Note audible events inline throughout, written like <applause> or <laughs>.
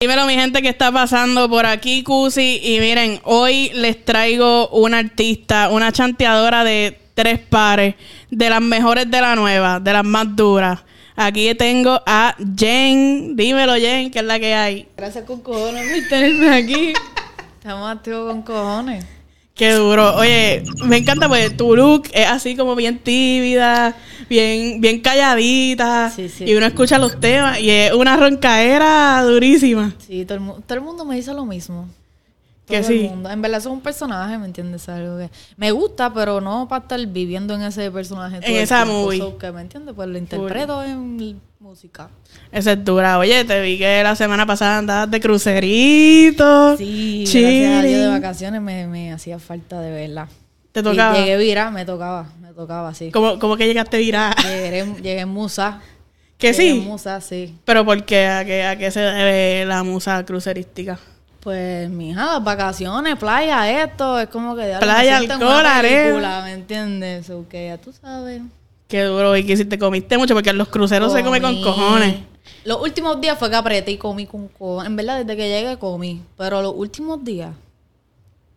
Dímelo, mi gente, que está pasando por aquí, Cusi. Y miren, hoy les traigo una artista, una chanteadora de tres pares, de las mejores de la nueva, de las más duras. Aquí tengo a Jen. Dímelo, Jen, que es la que hay. Gracias con cojones por tenerme aquí. <laughs> Estamos activos con cojones. Qué duro. Oye, me encanta porque tu look es así como bien tímida, bien, bien calladita. Sí, sí. Y uno escucha los temas y es una roncaera durísima. Sí, todo el, mu- todo el mundo me dice lo mismo. Que Todo el sí. mundo. En verdad, eso es un personaje, ¿me entiendes? Algo que me gusta, pero no para estar viviendo en ese personaje. todo En esa movie. So, que, ¿Me entiendes? Pues lo interpreto en música. Esa es dura. Oye, te vi que la semana pasada andabas de crucerito. Sí, gracias a Dios de vacaciones me, me hacía falta de verla. Te Y tocaba. Llegué vira, me tocaba, me tocaba, sí. ¿Cómo, cómo que llegaste a virar? Llegué, llegué en Musa. que Llegué en sí. Musa, sí. Pero ¿por qué? ¿A qué, ¿A qué se debe la musa crucerística? Pues, mija, las vacaciones, playa, esto, es como que... Playa, alcohol, arena. ¿Me entiendes? O que ya tú sabes. Qué duro. ¿Y que si te comiste mucho? Porque en los cruceros se come con cojones. Los últimos días fue que apreté y comí con cojones. En verdad, desde que llegué comí. Pero los últimos días...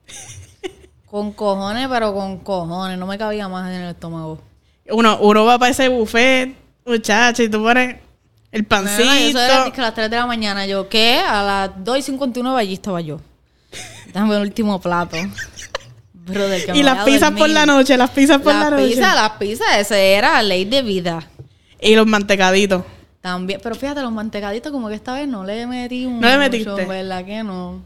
<laughs> con cojones, pero con cojones. No me cabía más en el estómago. Uno, uno va para ese buffet, muchacho, y tú pones el pancito. Eso era que a las 3 de la mañana. Yo, ¿qué? A las 2 y 59 allí estaba yo. Dame el último plato. Brother, que y las pizzas por la noche, las pizzas por la Las noche. pizzas, las pizzas, ese era ley de vida. Y los mantecaditos. También, pero fíjate, los mantecaditos como que esta vez no le metí un ¿No le metiste? ¿verdad que no?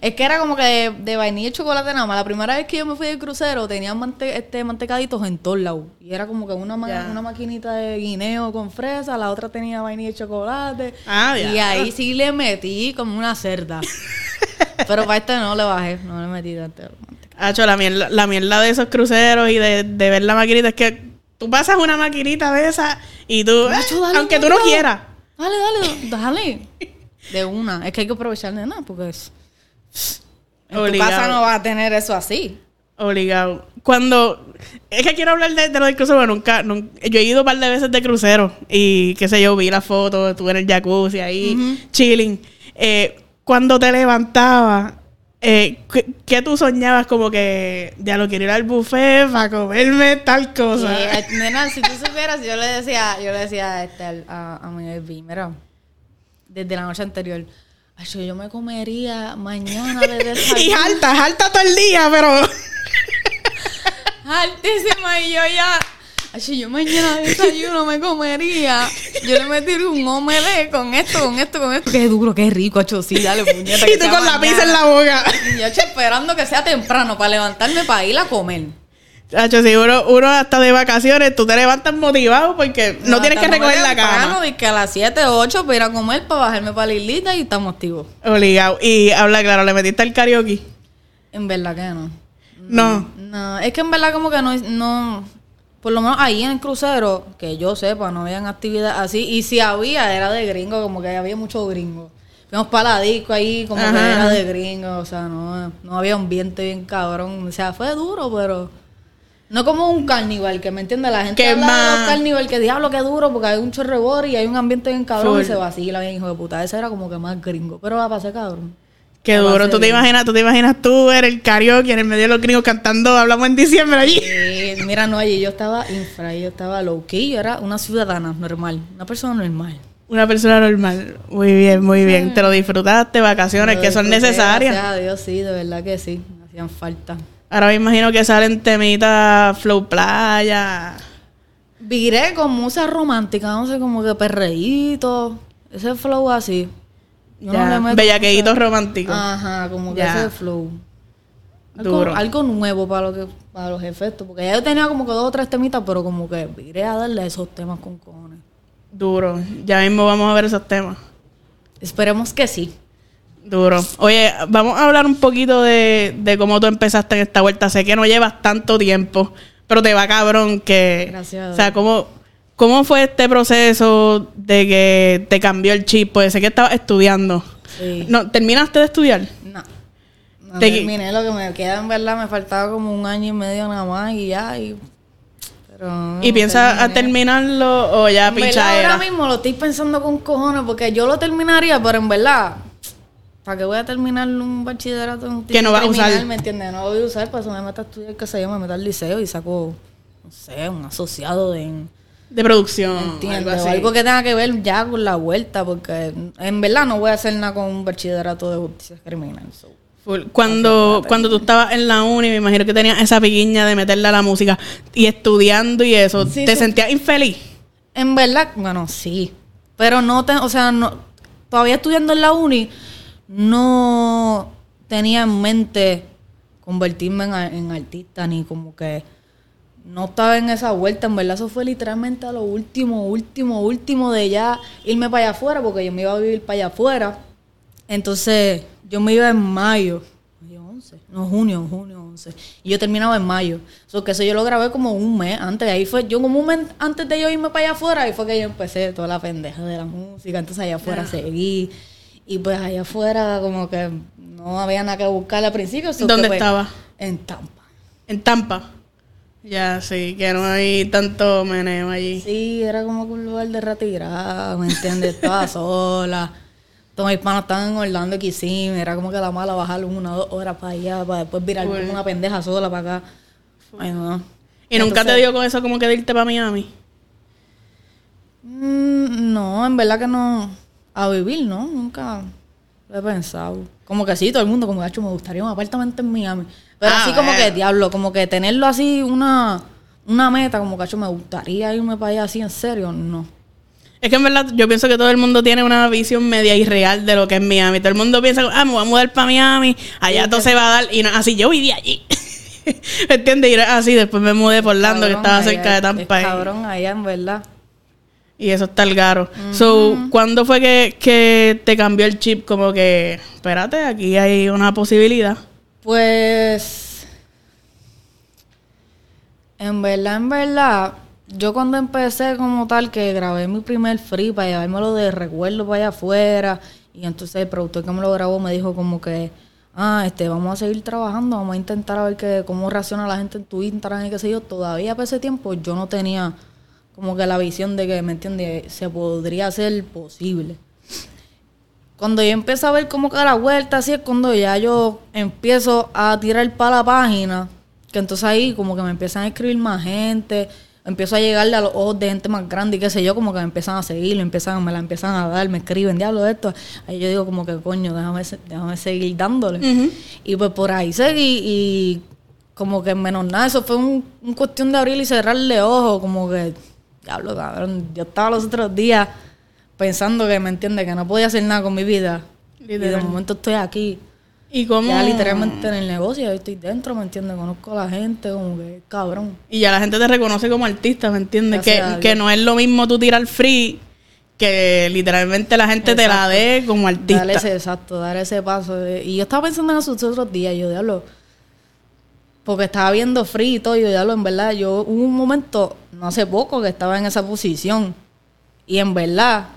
Es que era como que de, de vainilla y chocolate nada más. La primera vez que yo me fui de crucero tenían mante- este, mantecaditos en todos lados. Y era como que una, ma- una maquinita de guineo con fresa, la otra tenía vainilla y chocolate. Ah, ya. Y ahí sí le metí como una cerda. <laughs> pero para este no le bajé, no le metí tanto. Hacho, la mierda, la mierda de esos cruceros y de, de ver la maquinita es que tú pasas una maquinita de esa y tú, Nacho, eh, dale aunque un tú no quieras. Dale, dale, dale. De una. Es que hay que aprovechar de nada porque es... En tu Obligado. casa no vas a tener eso así. Obligado. Cuando. Es que quiero hablar de, de lo del crucero, pero nunca, nun- Yo he ido un par de veces de crucero y qué sé yo, vi la foto, estuve en el jacuzzi ahí, chilling. Eh, cuando te levantabas, eh, ¿qué, qué tú soñabas? Como que ya lo quiero ir al buffet para comerme tal cosa. Eh, <laughs> nena, si tú supieras, yo le decía, yo le decía a, este, a, a mi mira, desde la noche anterior, "Ay, yo yo me comería mañana de <laughs> desayuno. y alta, alta todo el día, pero. <laughs> Altísima y yo ya. Ay, yo mañana de desayuno me comería. Yo le metí un omelette con esto, con esto, con esto. Qué duro, qué rico, acho, sí, dale, <laughs> puñeta. y tú con la pizza en la boca. Y yo che, esperando que sea temprano para levantarme para ir a comer. Chacho, si uno, uno hasta de vacaciones, tú te levantas motivado porque no tienes que recoger la cama. De que a las 7 o 8 para ir a comer, para bajarme para la islita y estamos activos. Obligado. Y habla claro, ¿le metiste el karaoke? En verdad que no. No. No, es que en verdad como que no, no por lo menos ahí en el crucero, que yo sepa, no habían actividad así. Y si había, era de gringo, como que había muchos gringos. Fuimos para la disco ahí, como Ajá, que era de gringo. O sea, no, no había ambiente bien cabrón. O sea, fue duro, pero... No como un carnival, que me entiende la gente Que habla de más- carnival, que diablo, que duro, porque hay un chorrebor y hay un ambiente bien cabrón Full. y se vacila bien, hijo de puta. Ese era como que más gringo, pero la pasé cabrón. Qué La duro. ¿Tú te imaginas, tú te imaginas tú ver el karaoke en el medio de los gringos cantando Hablamos en diciembre allí? Eh, mira, no, allí yo estaba infra, yo estaba low key, yo era una ciudadana normal, una persona normal. Una persona normal. Muy bien, muy bien. Te lo disfrutaste, vacaciones que son necesarias. Gracias a Dios, sí, de verdad que sí, me hacían falta. Ahora me imagino que salen temitas flow playa. Viré con música romántica, no sé, como que perreíto, ese flow así. Yo Ya, románticos. Ajá, como que Ya. ese flow. Algo, Duro. algo nuevo para, lo que, para los efectos, porque ya yo tenía como que dos o tres temitas, pero como que viré a darle esos temas con cojones. Duro. Ya mismo vamos a ver esos temas. Esperemos que sí. Duro. Oye, vamos a hablar un poquito de, de cómo tú empezaste en esta vuelta. Sé que no llevas tanto tiempo, pero te va cabrón que... Gracias O sea, cómo, ¿Cómo fue este proceso de que te cambió el chip? Pues sé que estabas estudiando. Sí. No, ¿Terminaste de estudiar? No. No Te- terminé lo que me queda, en verdad, me faltaba como un año y medio nada más y ya. Y, pero no, ¿Y piensas a terminarlo o ya pichadera? ahora mismo lo estoy pensando con cojones porque yo lo terminaría, pero en verdad, ¿para qué voy a terminar un bachillerato en un Que no vas a usar. ¿Me entiendes? No voy a usar, para eso me meto a estudiar, que se yo, me meto al liceo y saco, no sé, un asociado de... De producción. Algo O así. algo que tenga que ver ya con la vuelta, porque en verdad no voy a hacer nada con un bachillerato de justicia criminal. so. Cuando, cuando tú estabas en la uni, me imagino que tenías esa piquiña de meterle a la música y estudiando y eso. Sí, ¿Te sí. sentías infeliz? En verdad, bueno, sí. Pero no te, o sea, no, todavía estudiando en la uni, no tenía en mente convertirme en, artista, ni como que no estaba en esa vuelta. En verdad, eso fue literalmente a lo último, último, último de ya irme para allá afuera, porque yo me iba a vivir para allá afuera. Entonces, yo me iba en mayo. Mayo 11. No, junio, junio 11. Y yo terminaba en mayo. So, que eso yo lo grabé como un mes antes. Ahí fue, yo como un mes antes de yo irme para allá afuera, ahí fue que yo empecé toda la pendeja de la música. Entonces allá afuera seguí. Y pues allá afuera como que no había nada que buscar al principio. ¿Dónde pues, estaba? En Tampa. En Tampa. Ya, sí, que no hay tanto meneo allí. Sí, era como que un lugar de retirada, ¿me entiendes? Estaba <laughs> sola. Todos mis panos estaban en Orlando y Kissimmee. Era como que la mala bajar una o dos horas para allá, para después virar como una pendeja sola para acá. Ay, no. ¿Y nunca te dio con eso como que de irte para Miami? mm, no, en verdad que no. A vivir, ¿no? Nunca lo he pensado. Como que sí, todo el mundo, como hecho, me gustaría un apartamento en Miami. Pero Ah, así como bueno. que, diablo, como que tenerlo así, una, una meta, como que hecho, me gustaría irme para allá así en serio, no. Es que en verdad yo pienso que todo el mundo tiene una visión media irreal de lo que es Miami. Todo el mundo piensa, ah, me voy a mudar para Miami, allá todo se va a dar. Y no, así yo viví allí. ¿Me <laughs> entiendes? Y así, después me mudé por Orlando, que estaba allá cerca de es- Tampa. es cabrón allá, en verdad. Y eso está el garo. So, ¿cuándo fue que, que te cambió el chip? Como que, espérate, aquí hay una posibilidad. Pues, en verdad, en verdad, yo cuando empecé como tal, que grabé mi primer free para llevármelo de recuerdo para allá afuera, y entonces el productor que me lo grabó me dijo como que, ah, este, vamos a seguir trabajando, vamos a intentar a ver que, cómo reacciona la gente en tu Instagram y qué sé yo. Todavía para ese tiempo yo no tenía como que la visión de que, ¿me entiendes? Se podría hacer posible. Cuando yo empiezo a ver como que la vuelta, así es cuando ya yo empiezo a tirar para la página, que entonces ahí como que me empiezan a escribir más gente, empiezo a llegarle a los ojos de gente más grande y qué sé yo, como que me empiezan a seguir, me, empiezan, me la empiezan a dar, me escriben, diablo esto. Ahí yo digo como que coño, déjame, déjame seguir dándole. Y pues por ahí seguí y como que menos nada, eso fue un, un cuestión de abrir y cerrarle ojos, como que, diablo cabrón, yo estaba los otros días pensando que, ¿me entiendes? Que no podía hacer nada con mi vida. Y de momento estoy aquí. ¿Y cómo? Ya literalmente en el negocio, yo estoy dentro, ¿me entiendes? Conozco a la gente, como que cabrón. Y ya la gente te reconoce como artista, ¿me entiendes? Que, que no es lo mismo tú tirar free que literalmente la gente te la dé como artista. Dar ese, exacto, dar ese paso. Y yo estaba pensando en eso estos otros días, yo diablo. Porque estaba viendo free y todo, y yo diablo, en verdad, yo hubo un momento, no hace poco, que estaba en esa posición. Y en verdad,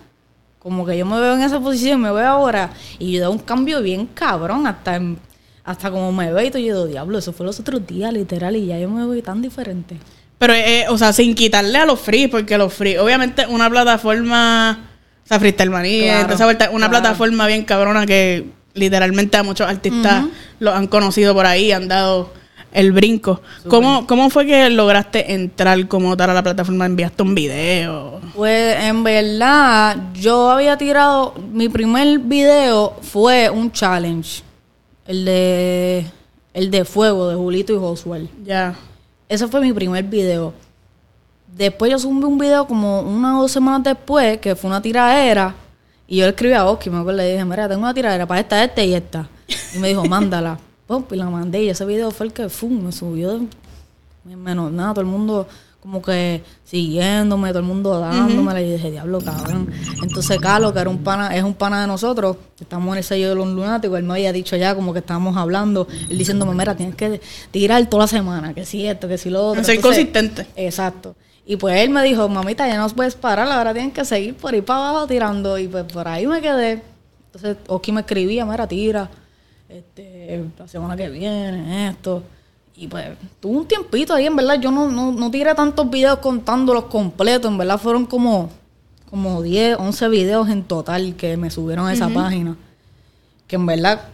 como que yo me veo en esa posición, me veo ahora, y yo da un cambio bien cabrón, hasta en- hasta como me veo y todo, yo digo, diablo, eso fue los otros días, literal, y ya yo me veo tan diferente. Pero, eh, o sea, sin quitarle a los free, porque los free, obviamente, una plataforma, o sea, Freestyle Manía, Claro, una claro. plataforma bien cabrona que literalmente a muchos artistas los han conocido por ahí, han dado el brinco. ¿Cómo, ¿Cómo fue que lograste entrar como tal a la plataforma? ¿Enviaste un video? Pues en verdad, yo había tirado, mi primer video fue un challenge, el de, el de fuego de Julito y Josuel. Ya. Ese fue mi primer video. Después yo subí un video como una o dos semanas después, que fue una tiradera, y yo le escribí a Oski, me acuerdo, le dije, mira, tengo una tiradera para esta, esta y esta. Y me dijo, mándala. <laughs> Pum, y la mandé, y ese video fue el que fum, me subió de- menos nada, todo el mundo como que siguiéndome, todo el mundo dándome, y dije, diablo, cabrón. Entonces Carlos, que era un pana, es un pana de nosotros, estamos en el sello de los lunáticos, él me había dicho ya como que estábamos hablando, él diciéndome, mira, tienes que tirar toda la semana, que si esto, que si lo otro. Ser Entonces, consistente. Exacto. Y pues él me dijo, mamita, ya no puedes parar, ahora tienen que seguir por ahí para abajo tirando. Y pues por ahí me quedé. Entonces Oski me escribía, mira, tira, este, la semana que viene, esto. Y pues tuve un tiempito ahí, en verdad, yo no, no, no tiré tantos videos contándolos completos, en verdad fueron como, como 10, 11 videos en total que me subieron a esa página. Que en verdad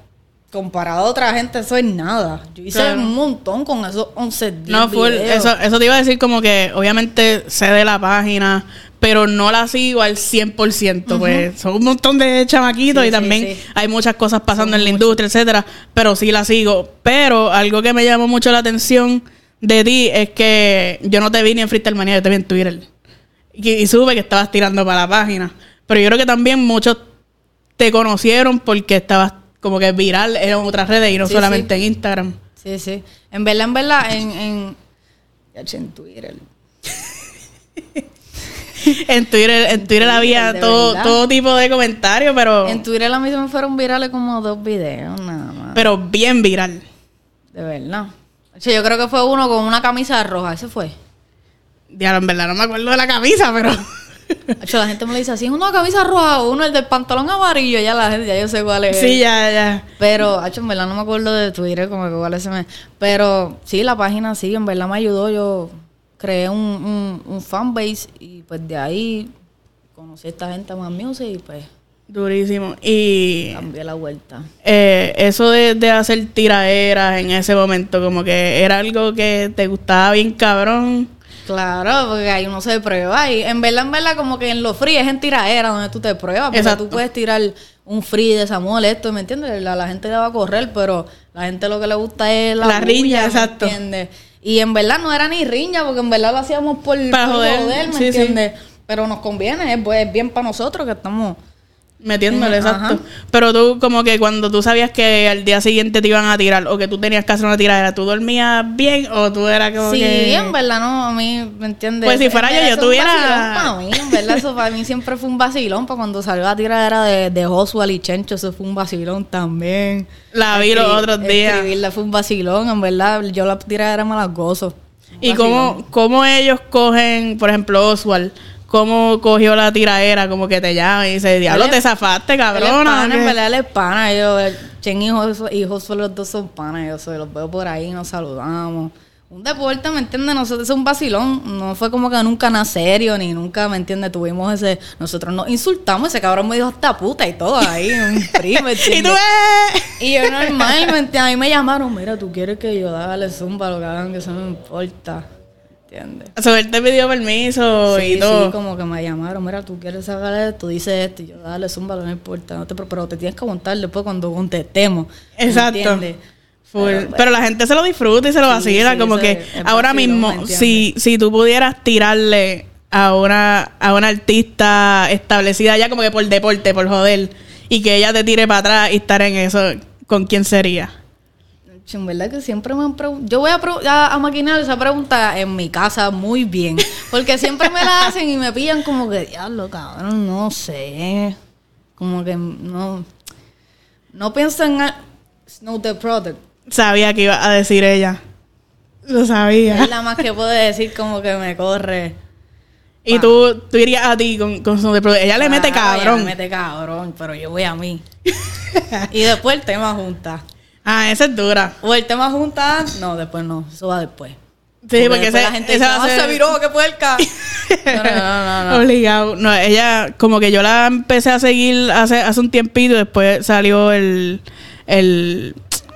comparado a otra gente, eso es nada. Yo hice Claro. un montón con esos 11 10 No, full, eso, eso te iba a decir como que obviamente sé de la página, pero no la sigo al 100%, pues son un montón de chamaquitos Sí, y también sí. hay muchas cosas pasando en la industria, etcétera, pero sí la sigo. Pero algo que me llamó mucho la atención de ti es que yo no te vi ni en Freestyle Manía, yo te vi en Twitter. Y, y supe que estabas tirando para la página. Pero yo creo que también muchos te conocieron porque estabas como que viral en otras redes y no Sí, solamente sí. en Instagram. Sí, sí. En verdad, en verdad, en... en ya, <laughs> en Twitter. En Twitter, en Twitter había todo, verdad. todo tipo de comentarios, pero, En Twitter a mí se me fueron virales como dos videos, nada más. pero bien viral. De verdad. O sea, yo creo que fue uno con una camisa roja, ese fue. Diablo, en verdad no me acuerdo de la camisa, pero. <laughs> La gente me lo dice así, es una camisa roja, uno el del pantalón amarillo, ya la gente, ya yo sé cuál es. sí, ya, ya. Pero, hecho, en verdad no me acuerdo de Twitter, como que cuál es ese me... Pero sí, la página sí, en verdad me ayudó. Yo creé un, un, un fanbase y pues de ahí conocí a esta gente más music y pues Durísimo. Y cambié la vuelta. eh, eso de, de hacer tiraderas en ese momento, como que era algo que te gustaba bien cabrón. Claro, porque ahí uno se prueba y en verdad, en verdad, como que en los free es en tiraera donde tú te pruebas, porque Exacto. tú puedes tirar un free de Samuel, esto, ¿me entiendes? La, la gente le va a correr, pero la gente lo que le gusta es la, La riña, bulla, ¿me exacto. entiendes? Y en verdad no era ni riña, porque en verdad lo hacíamos por, Para joder, ¿me sí, sí. entiendes? Pero nos conviene, es, pues, es bien para nosotros que estamos... Metiéndole, exacto. Pero tú, como que cuando tú sabías que al día siguiente te iban a tirar o que tú tenías que hacer una tiradera, ¿tú dormías bien o tú eras como Sí, que. en verdad no, a mí, ¿me entiendes? Pues si fuera yo, yo tuviera- Para mí, en verdad, eso para mí siempre fue un vacilón. Para cuando salió la tiradera de, de Joshua y Chencho, eso fue un vacilón también. La vi los otros días. Escribirla fue un vacilón, en verdad. Yo la tiradera me la gozo. ¿Y cómo, cómo ellos cogen, por ejemplo, Oswald? ¿Cómo cogió la tiraera? Como que te llama y dice, diablo, Él te zafaste, Él es cabrona. pana, en ¿qué?" verdad él es pana. Yo, el Chen y y Joshua, los dos son panas. Yo soy, los veo por ahí, nos saludamos. Un deporte, ¿me entiendes? Nosotros es un vacilón. No fue como que nunca nada serio, ni nunca, ¿me entiendes? Tuvimos ese... Nosotros nos insultamos. Ese cabrón me dijo hasta puta y todo ahí. Un <laughs> primo, ¿me Y tú? ¡eh! Y yo normal, ¿me entiendes? A mí me llamaron. Mira, tú quieres que yo dale zumba lo que hagan, que eso no me importa. ¿Entiendes? So, él te pidió permiso Sí, y todo. sí, como que me llamaron, mira, tú quieres sacar esto, dices esto, y yo, dale, zumba, no importa, no te, pero te tienes que aguantar después cuando contestemos. ¿me Exacto. entiendes? Full. Pero, Pero, la gente se lo disfruta y se lo Sí, vacila. sí, como eso que es- ahora mismo, si, si tú pudieras tirarle a una, a una artista establecida ya como que por deporte, por joder, y que ella te tire para atrás y estar en eso, ¿con quién sería? En verdad que siempre me han preguntado. Yo voy a, a, a maquinar esa pregunta en mi casa muy bien. Porque siempre me la hacen y me pillan como que, diablo, cabrón, no sé. Como que no. No pienso en. Snow the Product. Sabía que iba a decir ella. Lo sabía. Es la más que puede decir como que me corre. Y tú, tú irías a ti con, con su de pro- Ella le mete Claro, ella cabrón. Le mete cabrón, pero yo voy a mí. y después el tema junta. Ah, esa es dura. O el tema junta, no, después no, eso va después. Sí, porque, ese, la gente ese dice, va a "Ah, ser- se viró, qué puerca. <laughs> no, no, no, no, no. Obligado. No, ella, como que yo la empecé a seguir hace, hace un tiempito, después salió el, el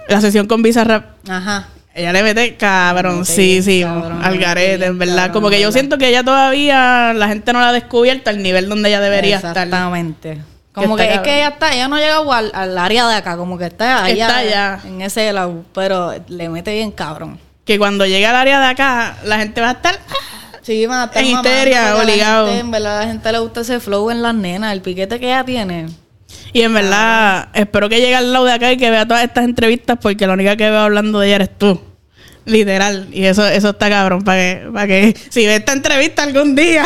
la sesión con Bizarrap. Ajá. Ella le mete cabrón, sí, sí, cabrón, al garete, en verdad. cabrón, como que yo siento que ella todavía, la gente no la ha descubierto al nivel donde ella debería estar. Exactamente. Como Que es que ella está, ella no ha llegado al, al área de acá, como que está allá. Está allá. En ese lado, pero le mete bien cabrón. Que cuando llegue al área de acá, la gente va a estar... "Ah". Sí, van a estar En histeria, obligado. gente, en verdad, a la gente le gusta ese flow en las nenas, el piquete que ella tiene. Y en verdad, espero que llegue al lado de acá y que vea todas estas entrevistas porque la única que veo hablando de ella eres tú. Literal. Y eso, eso está cabrón para que, para que si ve esta entrevista algún día.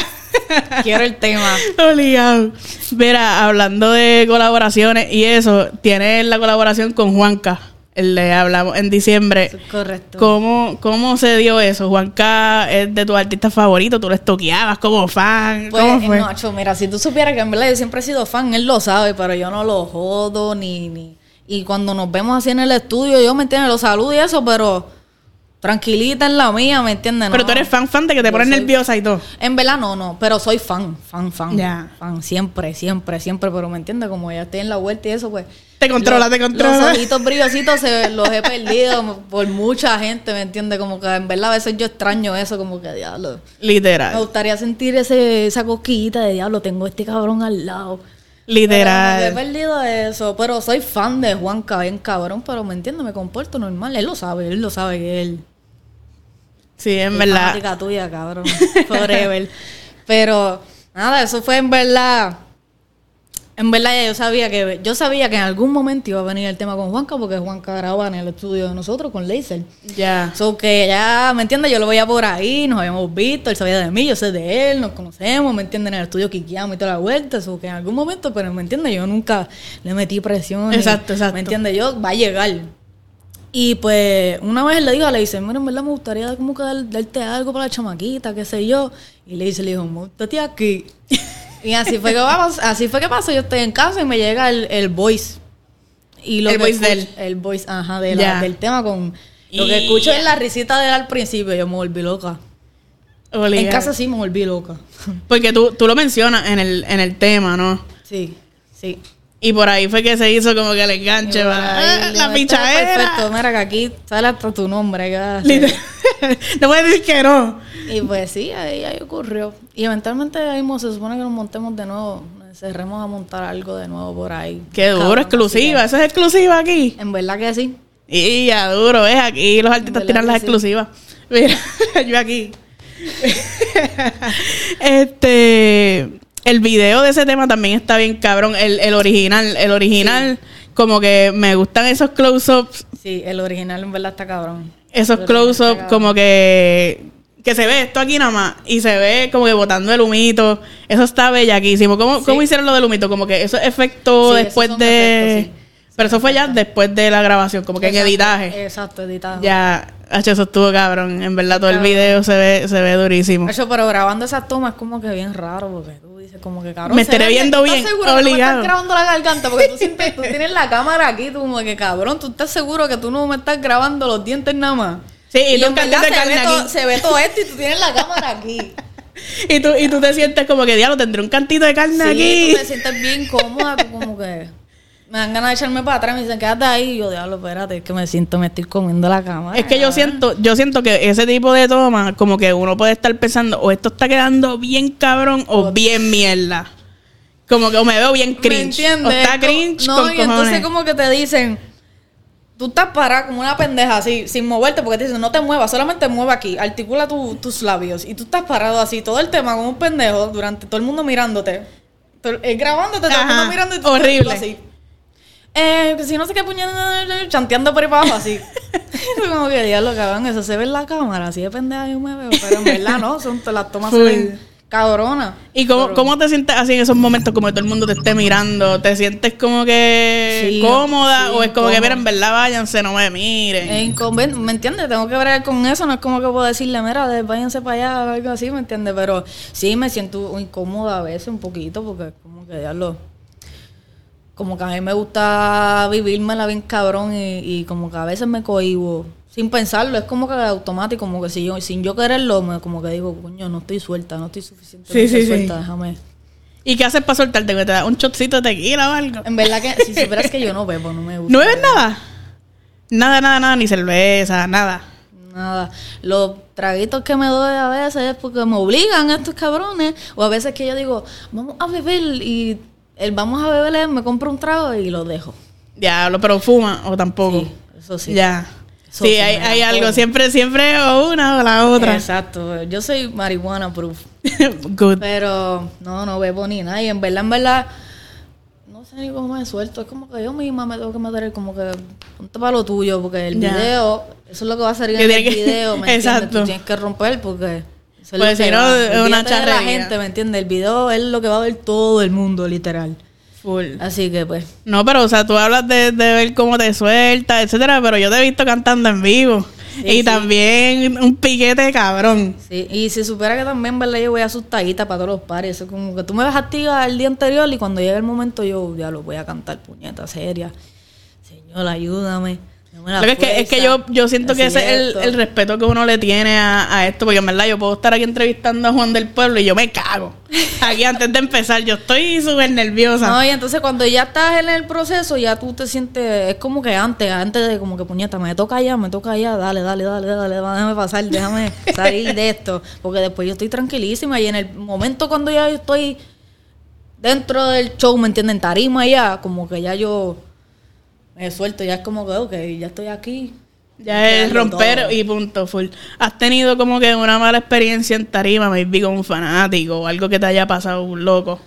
Quiero el tema. Obligado. Mira, hablando de colaboraciones y eso, tienes la colaboración con Juanca le hablamos en diciembre. Correcto. ¿Cómo, ¿Cómo se dio eso? Juanca es de tus artistas favoritos, tú lo estoqueabas como fan. Pues, ¿Cómo fue? Nacho, mira, si tú supieras que en verdad yo siempre he sido fan, él lo sabe, pero yo no lo jodo ni, ni... Y cuando nos vemos así en el estudio, yo, ¿me entiendes? Lo saludo y eso, pero tranquilita en la mía, ¿me entiendes? Pero No. tú eres fan, fan de que te pones soy- nerviosa y todo. En verdad no, no, pero soy fan, fan, fan. Ya. Fan, siempre, siempre, siempre, pero me entiendes, como ya estoy en la vuelta y eso, pues... Te controla, los- te controla. Los ojitos <laughs> brillositos se, los he perdido por mucha gente, ¿me entiendes? Como que en verdad a veces yo extraño eso, como que diablo. Me Literal. gustaría sentir ese, esa cosquillita de diablo, tengo este cabrón al lado. Pero Literal. he perdido eso, pero soy fan de Juanca, bien cabrón, pero me entiende, me comporto normal. Él lo sabe, él lo sabe que él Sí, en es verdad. tuya, cabrón. Forever. <laughs> pero nada, eso fue en verdad. En verdad yo sabía que yo sabía que en algún momento iba a venir el tema con Juanca porque Juanca grababa en el estudio de nosotros con Laser. Ya. So que ya, ¿me entiendes? Yo lo veía por ahí, nos habíamos visto, él sabía de mí, yo sé de él, nos conocemos, ¿me entiendes? En el estudio quiqueamos y toda la vuelta, so que en algún momento, pero ¿me entiendes? Yo nunca le metí presión. Exacto, exacto. ¿Me entiendes? Yo, va a llegar. Y pues, una vez le dijo, le dice, mira, en verdad me gustaría como que dar- darte algo para la chamaquita, qué sé yo. Y le dice, le dijo, montate aquí. <laughs> y así fue que vamos, así fue que pasó, yo estoy en casa y me llega el, el voice. Y lo El que voice de escucho- El voice, ajá, de la- del tema con... Lo que escucho es la risita de él al principio, yo me volví loca. En casa sí me volví loca. Porque tú, tú lo mencionas en el, en el tema, ¿no? Sí, sí. Y por ahí fue que se hizo como que el enganche para Ahí, ah, la pichadera. Perfecto, mira que aquí sale hasta tu nombre. <laughs> no puedes decir que no. Y pues sí, ahí, ahí ocurrió. Y eventualmente ahí se supone que nos montemos de nuevo, cerremos a montar algo de nuevo por ahí. Qué duro, Cabrón, exclusiva. Eso es exclusiva aquí. En verdad que sí. Y ya duro, es aquí los artistas ¿Verdad tiran las sí? exclusivas. <laughs> Mira, yo aquí. <laughs> este el video de ese tema también está bien cabrón. El, el original, el original, como que me gustan esos close-ups, Sí, el original en verdad está cabrón. esos close-ups como que que se ve esto aquí nada más y se ve como que botando el humito. Eso está bellaquísimo. ¿Cómo, Sí. ¿cómo hicieron lo del humito? Como que eso es efecto Sí, después de... efectos, sí. Pero eso fue ya después de la grabación, como que en editaje. Exacto, editado. Ya, H, eso estuvo cabrón. En verdad, todo el video se ve, se ve durísimo. Hecho, pero grabando esas tomas es como que bien raro, porque tú dices como que cabrón. Me estaré viendo ¿tú bien, ¿Estás seguro que no me obligado. estás grabando la garganta? Porque tú sientes, tú tienes la cámara aquí, tú como que cabrón, tú estás seguro que tú no me estás grabando los dientes nada más. Sí, y, tú cantito verdad de se carne ve, todo, se ve todo esto y tú tienes la <laughs> cámara aquí. Y tú, y tú te sientes como que, diablo, tendré un cantito de carne Sí, aquí. tú te sientes bien cómoda, tú como que me dan ganas de echarme para atrás, me dicen, quédate ahí. Y yo, diablo, espérate, es que me siento, me estoy comiendo la cámara. Es que yo siento, yo siento que ese tipo de toma, como que uno puede estar pensando, o esto está quedando bien cabrón o bien mierda. Como que o me veo bien ¿Me cringe. entiendes? O está cringe No, con y entonces como que te dicen, tú estás parada como una pendeja así, sin moverte, porque te dicen, no te muevas, solamente mueve aquí, articula tu- tus labios. Y tú estás parado así, todo el tema como un pendejo, durante todo el mundo mirándote. Todo- eh, grabándote, todo el mundo mirando y tú horrible. así. Eh, si no sé qué puñal, chanteando por ahí para abajo así. <laughs> Como que diablo, cabrón, eso se ve en la cámara, así de pendeja yo me veo, pero en verdad no, son las tomas se ven cabronas. ¿Y cómo, cómo te sientes así en esos momentos como que todo el mundo te esté mirando? ¿Te sientes como que Sí, cómoda sí, o es como que, incómoda. mira, en verdad váyanse, no me miren? Es inconven- ¿Me entiendes? Tengo que ver con eso. No es como que puedo decirle, mira, váyanse para allá o algo así, ¿me entiendes? Pero sí me siento incómoda a veces un poquito porque como que diablo. Como que a mí me gusta vivírmela bien cabrón y, y como que a veces me cohibo sin pensarlo. Es como que automático, como que si yo, sin yo quererlo, me, como que digo, coño, no estoy suelta, no estoy suficientemente Sí, sí, sí. suelta, déjame. ¿Y qué haces para soltarte? ¿Que te das un shotcito de tequila o algo? En verdad que si supieras que yo no bebo, no me <laughs> gusta. ¿No bebes nada? Nada, nada, nada, ni cerveza, nada. Nada. Los traguitos que me doy a veces es porque me obligan estos cabrones. O a veces que yo digo, vamos a beber y el vamos a beber me compro un trago y lo dejo. Diablo, pero fuma o tampoco. Sí, eso sí. Ya. Sí, hay, algo, siempre, siempre o una o la otra. Exacto. Yo soy marihuana proof. <laughs> Good. Pero no, no bebo ni nada. Y en verdad, en verdad, no sé ni cómo me suelto. Es como que yo misma me tengo que meter como que ponte para lo tuyo. Porque el video, eso es lo que va a salir en el que- video. ¿me? <laughs> Exacto. Tú tienes que romper porque... eso es Pues si no, va. es una de la gente, ¿me entiendes? El video es lo que va a ver todo el mundo, literal. Full. Así que pues. No, pero o sea, tú hablas de, de ver cómo te sueltas, etcétera, pero yo te he visto cantando en vivo. Sí, y sí. también un piquete cabrón. Sí, y si supiera que también, ¿verdad? Yo voy asustadita para todos los pares. Eso es como que tú me ves activa el día anterior y cuando llegue el momento yo ya lo voy a cantar puñeta seria. Señor, ayúdame. Es que, es que yo, yo siento que ese es el, el respeto que uno le tiene a, a esto, porque en verdad yo puedo estar aquí entrevistando a Juan del Pueblo y yo me cago. Aquí antes de empezar, yo estoy súper nerviosa. No, y entonces cuando ya estás en el proceso, ya tú te sientes, es como que antes, antes de como que puñeta, me toca ya, me toca ya, dale, dale, dale, dale, déjame pasar, déjame <laughs> salir de esto, porque después yo estoy tranquilísima y en el momento cuando ya yo estoy dentro del show, ¿me entienden? Tarima ya, como que ya yo me suelto, ya es como que, ok, ya estoy aquí. Ya es romper todo. y punto full. ¿Has tenido como que una mala experiencia en tarima, maybe con un fanático o algo que te haya pasado un loco?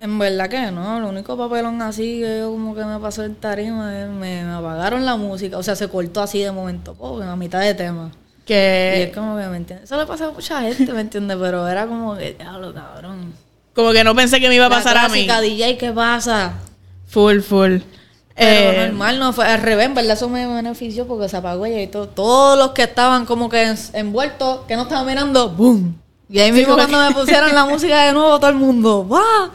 En verdad que no, lo único papelón así que yo como que me pasó en tarima es me, me apagaron la música, o sea, se cortó así de momento, po, a mitad de tema. Y Que es como que, ¿me entiendes? Eso le pasa a mucha gente, ¿me entiendes? Pero era como que, diablo, cabrón. como que no pensé que me iba a La pasar a mí. DJ, ¿qué pasa? Full, full. Pero Eh, normal, no fue al revés, en verdad eso me benefició porque se apagó ella y todo. Todos los que estaban como que en- envueltos, que no estaban mirando, ¡boom! Y ahí mismo cuando me <laughs> pusieron la música de nuevo, todo el mundo, ¡va!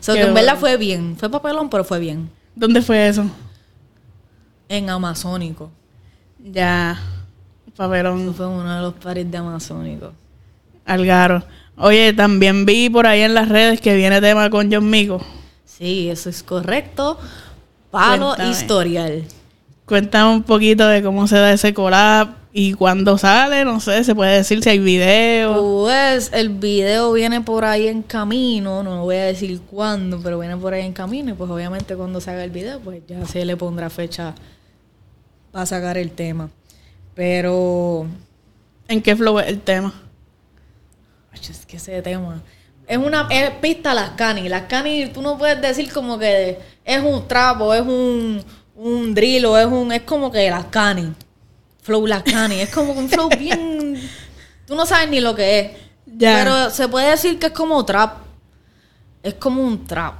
So Qué que en verdad bueno. fue bien. Fue papelón, pero fue bien. ¿Dónde fue eso? En Amazónico. Ya. Eso Papelón. fue uno de los paris de Amazónico. Algaro. Oye, también vi por ahí en las redes que viene tema con John Mico. Sí, eso es correcto. Palo Cuéntame. historial. Cuéntame un poquito de cómo se da ese collab y cuándo sale, no sé, se puede decir si hay video. Pues el video viene por ahí en camino, no voy a decir cuándo, pero viene por ahí en camino y pues obviamente cuando se haga el video pues ya se le pondrá fecha para sacar el tema. Pero ¿En qué flow es el tema? Es que ese tema es una es pista las canis, las canis tú no puedes decir como que es un trapo, es un un drill o es un es como que las canis. Flow las canis, es como un flow bien <laughs> tú no sabes ni lo que es. Pero se puede decir que es como trap. Es como un trap.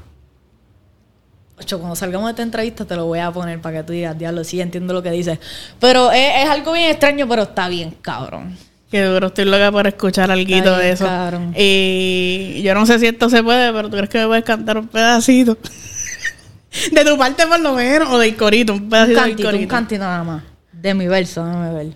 Ocho, cuando salgamos de esta entrevista te lo voy a poner para que tú digas, diablo, sí, entiendo lo que dices. Pero es, es algo bien extraño, pero está bien, cabrón. Que duro, estoy loca por escuchar algo de eso. cabrón. Y yo no sé si esto se puede, pero tú crees que me puedes cantar un pedacito. <laughs> de tu parte por lo menos, o del corito, un Un pedacito del cantito, un corito. cantito nada más. De mi verso, déjame ver.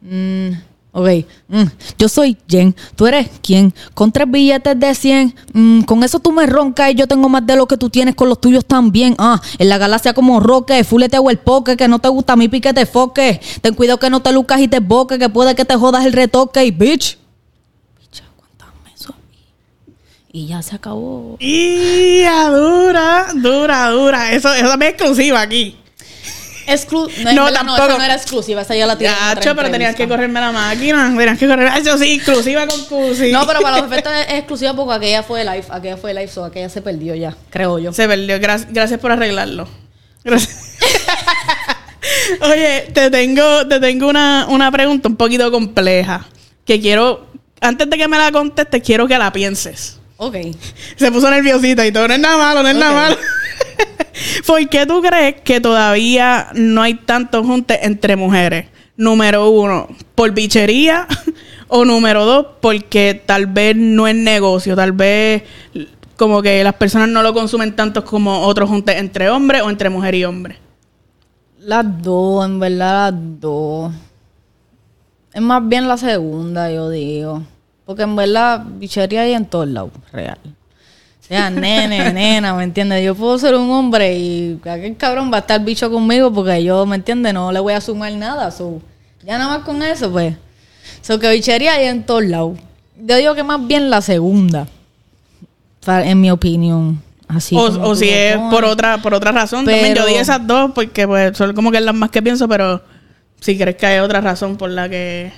Mm, ok. mm, Yo soy Jen. ¿Tú eres quién? Con tres billetes de 100. mm, con eso tú me roncas y yo tengo más de lo que tú tienes con los tuyos también. Ah, en la galaxia como roque. Fulete o el poke. Que no te gusta mi pique te foque. Ten cuidado que no te lucas y te boque. Que puede que te jodas el retoque. Y bitch. Y ya se acabó. Y dura, dura, dura. Eso, eso es exclusiva aquí. Exclu No, no, tampoco. esa no era exclusiva. Esa ya la tiene. en Ya, otra cho, pero tenías que correrme la máquina. Tenías que correr. Eso sí, exclusiva con Cusi. No, pero para los efectos es exclusiva porque aquella fue live, aquella fue live, so aquella se perdió ya, creo yo. Se perdió. Gracias, gracias por arreglarlo. Gracias. <laughs> Oye, te tengo, te tengo una, una pregunta un poquito compleja. Que quiero, antes de que me la contestes, quiero que la pienses. Ok. Se puso nerviosita y todo. No es nada malo, no es nada malo. <laughs> ¿Por qué tú crees que todavía no hay tanto junte entre mujeres? Número uno, por bichería. <laughs> O número dos, porque tal vez no es negocio. Tal vez como que las personas no lo consumen tanto como otros juntes entre hombres o entre mujer y hombre. Las dos, en verdad las dos. Es más bien la segunda, yo digo. Porque en verdad, bichería hay en todos lados, real. O sea, nene, <laughs> nena, ¿me entiendes? Yo puedo ser un hombre y aquel cabrón va a estar bicho conmigo porque yo, ¿me entiendes? No le voy a sumar nada. So, ya nada más con eso, pues. So que bichería hay en todos lados. Yo digo que más bien la segunda. En mi opinión. Así o o si es por otra, por otra razón. También yo Pero- di esas dos porque pues son como que las más que pienso, pero si crees que hay otra razón por la que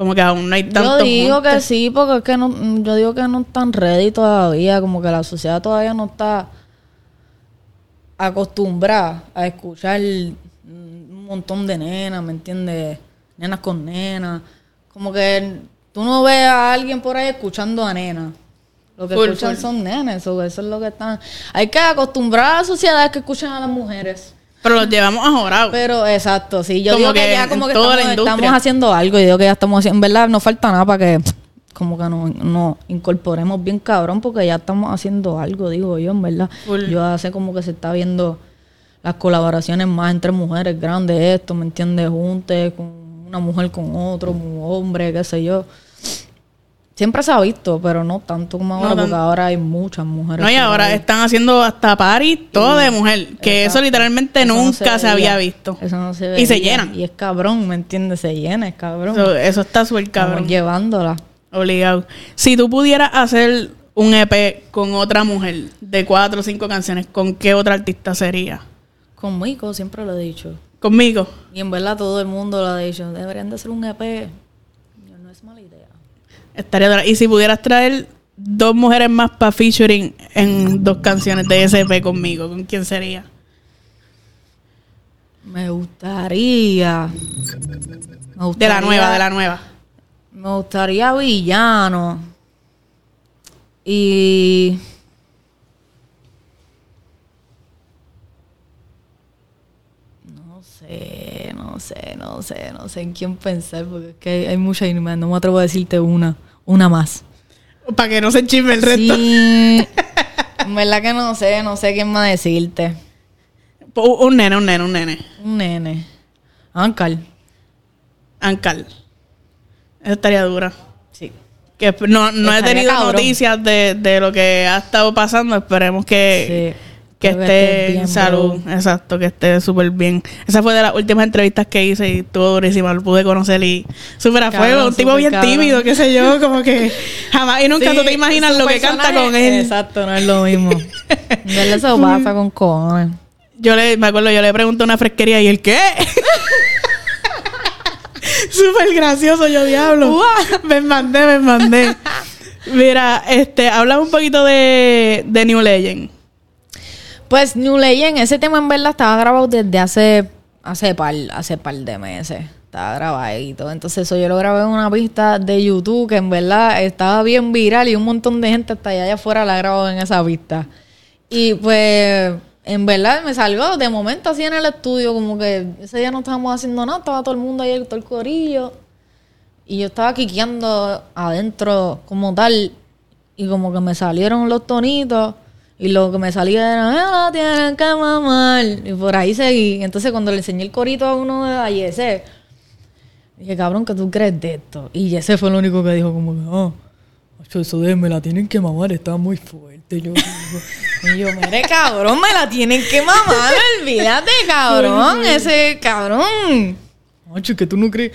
como que aún no hay tanto Yo digo que sí, porque es que no, yo digo que no están ready todavía, como que la sociedad todavía no está acostumbrada a escuchar mm, un montón de nenas, ¿me entiendes? Nenas con nenas. Como que tú no ves a alguien por ahí escuchando a nenas. Lo que Full, escuchan full. son nenes, o eso es lo que están. Hay que acostumbrar a la sociedad que escuchen a las mujeres. Pero los llevamos a jorado. Pero exacto, sí. Yo Como digo que, que ya como que estamos, haciendo algo. Yo digo que ya estamos haciendo. En verdad, no falta nada para que como que nos, nos incorporemos bien cabrón, porque ya estamos haciendo algo, digo yo, en verdad. Full. Yo hace como que se está viendo las colaboraciones más entre mujeres grandes, esto, ¿me entiendes? Juntes con una mujer con otro, un hombre, qué sé yo. Siempre se ha visto, pero no tanto como ahora, No porque ahora hay muchas mujeres. No, y ahora están haciendo hasta party todo de mujer. Que eso literalmente Eso no nunca se, veía. había visto. Eso no se Y se veía. llenan. Y es cabrón, ¿me entiendes? Se llena, es cabrón. Eso, eso está súper Estamos cabrón. llevándola. Obligado. Si tú pudieras hacer un EP con otra mujer de cuatro o cinco canciones, ¿con qué otra artista sería? Conmigo siempre lo he dicho. ¿Conmigo? Y en verdad todo el mundo lo ha dicho. Deberían de hacer un EP. Yo, No es mala idea. Estaría dura. Y si pudieras traer dos mujeres más para featuring en dos canciones de EP conmigo, ¿con quién sería? Me gustaría. Me De gustaría la nueva, de la nueva. Me gustaría Villano. Y. No sé, no sé, no sé, no sé en quién pensar, porque es que hay, muchas y no me atrevo a decirte una, una más. Para que no se chisme el resto. Sí, <laughs> en verdad que no sé, no sé quién más decirte. Un un nene, un nene, un nene. Un nene. Ancal. Ancal. Esa estaría dura. Sí. Que no, no he tenido cabrón. noticias de, de lo que ha estado pasando. Esperemos que, Sí. Que esté en salud. bro. Exacto, que esté súper bien. Esa fue de las últimas entrevistas que hice y estuvo durísima. Lo pude conocer y súper a fuego. Un tipo bien cabrón. tímido, qué sé yo. Como que <laughs> jamás y nunca Sí, tú te imaginas lo que canta con él. Exacto, no es lo mismo. <laughs> Verdad eso pasa con cojones. Yo le, me acuerdo, yo le pregunté a una fresquería y el qué. <laughs> Súper gracioso, yo diablo. me mandé, me mandé. Mira, este, habla un poquito de, de New Legend. Pues New Legend, ese tema en verdad estaba grabado desde hace hace par, hace par de meses. Estaba grabadito. Entonces eso yo lo grabé en una pista de YouTube que en verdad estaba bien viral y un montón de gente hasta allá afuera la grabado en esa pista. Y pues en verdad me salió de momento así en el estudio, como que ese día no estábamos haciendo nada, estaba todo el mundo ahí, todo el corillo. Y yo estaba quiqueando adentro como tal. Y como que me salieron los tonitos. Y lo que me salía era, me la tienen que mamar. Y por ahí seguí. Entonces cuando le enseñé el corito a uno de a Yese, dije, cabrón, ¿qué tú crees de esto? Y Yese fue el único que dijo como que, oh, macho, eso de me la tienen que mamar, está muy fuerte. Yo, y yo, <laughs> mire, cabrón, me la tienen que mamar. Olvídate, cabrón. Ese cabrón. Macho, que tú no crees.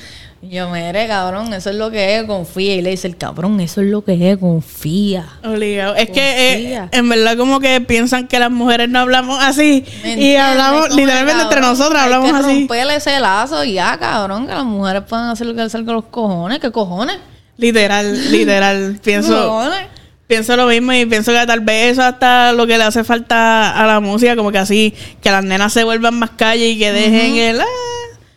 Yo, mire, cabrón, eso es lo que es, confía. Y le dice el cabrón, eso es lo que es, confía. Obligado. Es que eh, en verdad como que piensan que las mujeres no hablamos así. ¿Me Y hablamos, Como literalmente entre nosotras hablamos hay que así. romperle ese lazo y ya, cabrón, que las mujeres puedan hacer lo que salga a los cojones. ¿Qué cojones? Literal, <laughs> literal. Pienso, Cojones. pienso lo mismo y pienso que tal vez eso hasta lo que le hace falta a la música, como que así, que las nenas se vuelvan más calle y que dejen el... ah,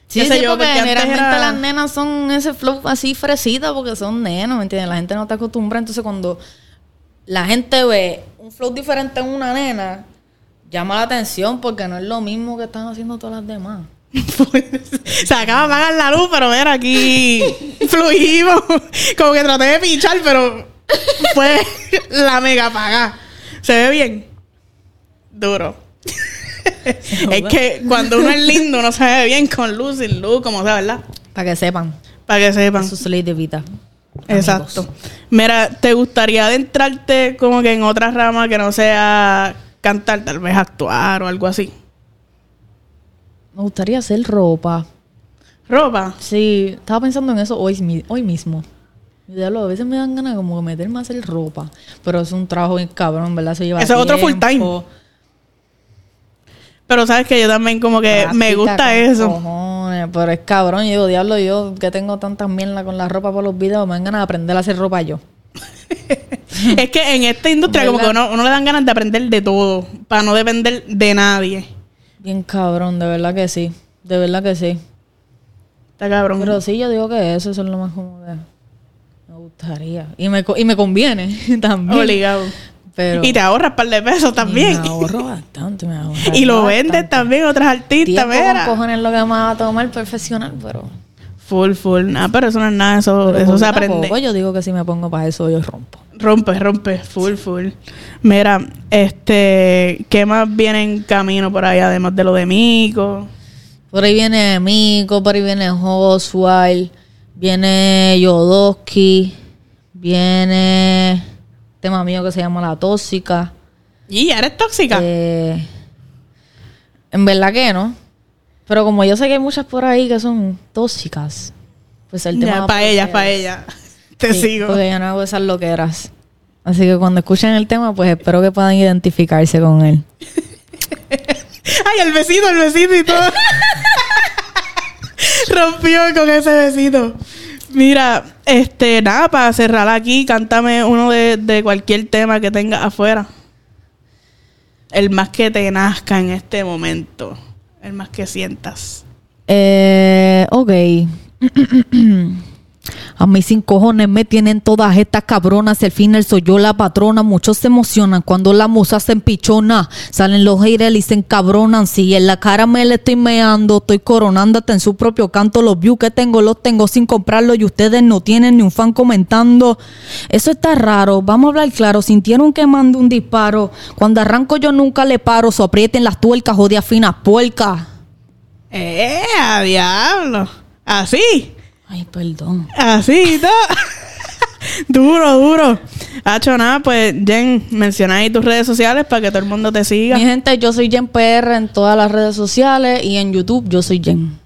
Sí, sí, yo, porque generalmente era- las nenas son ese flow así fresita porque son nenas, ¿me entiendes? La gente no está acostumbrada. Entonces, cuando la gente ve un flow diferente en una nena, llama la atención porque no es lo mismo que están haciendo todas las demás. <laughs> Se acaba de apagar la luz, pero ver aquí <laughs> fluimos. Como que traté de pinchar, pero fue <laughs> la mega apagada. ¿Se ve bien? Duro. <laughs> es que cuando uno es lindo, uno se ve bien con luz, sin luz, como sea, ¿verdad? Para que sepan. Para que sepan. Eso es ley de vida. Exacto. Mira, ¿te gustaría adentrarte como que en otra rama que no sea cantar, tal vez actuar o algo así? Me gustaría hacer ropa. Ropa. Sí, estaba pensando en eso hoy, hoy mismo. Diablo, a veces me dan ganas como de meterme a hacer ropa. Pero es un trabajo bien cabrón, ¿verdad? Eso lleva Eso es otro full tiempo, Pero sabes que yo también como que me gusta eso. cojones, pero es cabrón. Yo digo, diablo, yo que tengo tantas mierda con la ropa por los videos, me dan ganas de aprender a hacer ropa yo. <laughs> es que en esta industria como que uno, uno le dan ganas de aprender de todo, para no depender de nadie. Bien cabrón, de verdad que sí. De verdad que sí. Está cabrón. Pero sí, yo digo que eso, eso es lo más como que me gustaría. Y me, y me conviene <laughs> también. Obligado. Pero Y te ahorras un par de pesos también. Me ahorro bastante, me ahorro. <laughs> Y lo bastante. vendes también a otros artistas, mira. cojones lo que me va a tomar profesional, pero... Full, full. Ah, pero eso no es nada, eso, pero eso se aprende. yo digo que si me pongo para eso, yo rompo. Rompe, rompe, full, full. Mira, este, ¿qué más viene en camino por ahí, además de lo de Mico? Por ahí viene Miko, por ahí viene Oswald, viene Yodoski, viene tema mío que se llama La Tóxica. Y eres tóxica. Eh, en verdad que no. Pero como yo sé que hay muchas por ahí que son tóxicas, pues el tema... ya, para por ella, ustedes. para ella. <laughs> Te Sí, sigo. Porque yo no hago esas loqueras. Así que cuando escuchen el tema, pues espero que puedan identificarse con él. <laughs> Ay, el besito, el besito y todo. <laughs> Rompió con ese besito. Mira, este, nada, para cerrar aquí, cántame uno de, de cualquier tema que tengas afuera. El más que te nazca en este momento. El más que sientas. Eh, ok. <clears throat> A mí sin cojones me tienen todas estas cabronas. Al final soy yo la patrona. Muchos se emocionan cuando la musa se empichona. Salen los haters y se encabronan. Si en la cara me le estoy meando, estoy coronando hasta en su propio canto. Los views que tengo los tengo sin comprarlo y ustedes no tienen ni un fan comentando. Eso está raro. Vamos a hablar claro. Sintieron que mando un disparo. Cuando arranco yo nunca le paro. So aprieten las tuercas, jodidas finas puercas. ¡Eh, a diablo! Así. Ay, perdón. Así <laughs> duro, duro. Hacho, nada, pues, Jen, menciona ahí tus redes sociales para que todo el mundo te siga. Mi gente, yo soy Jen PR en todas las redes sociales y en YouTube yo soy Jen.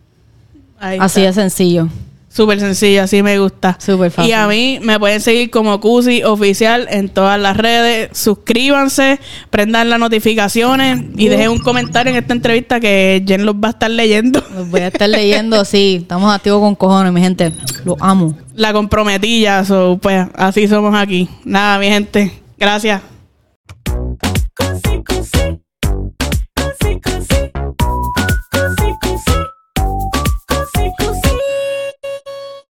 Ahí Así está. de sencillo. Súper sencillo, así me gusta. Súper fácil. Y a mí me pueden seguir como Cusi Oficial en todas las redes. Suscríbanse, prendan las notificaciones y dejen un comentario en esta entrevista que Jen los va a estar leyendo. Los voy a estar leyendo así. Estamos activos con cojones, mi gente. Los amo. La comprometilla, so, pues así somos aquí. Nada, mi gente. Gracias.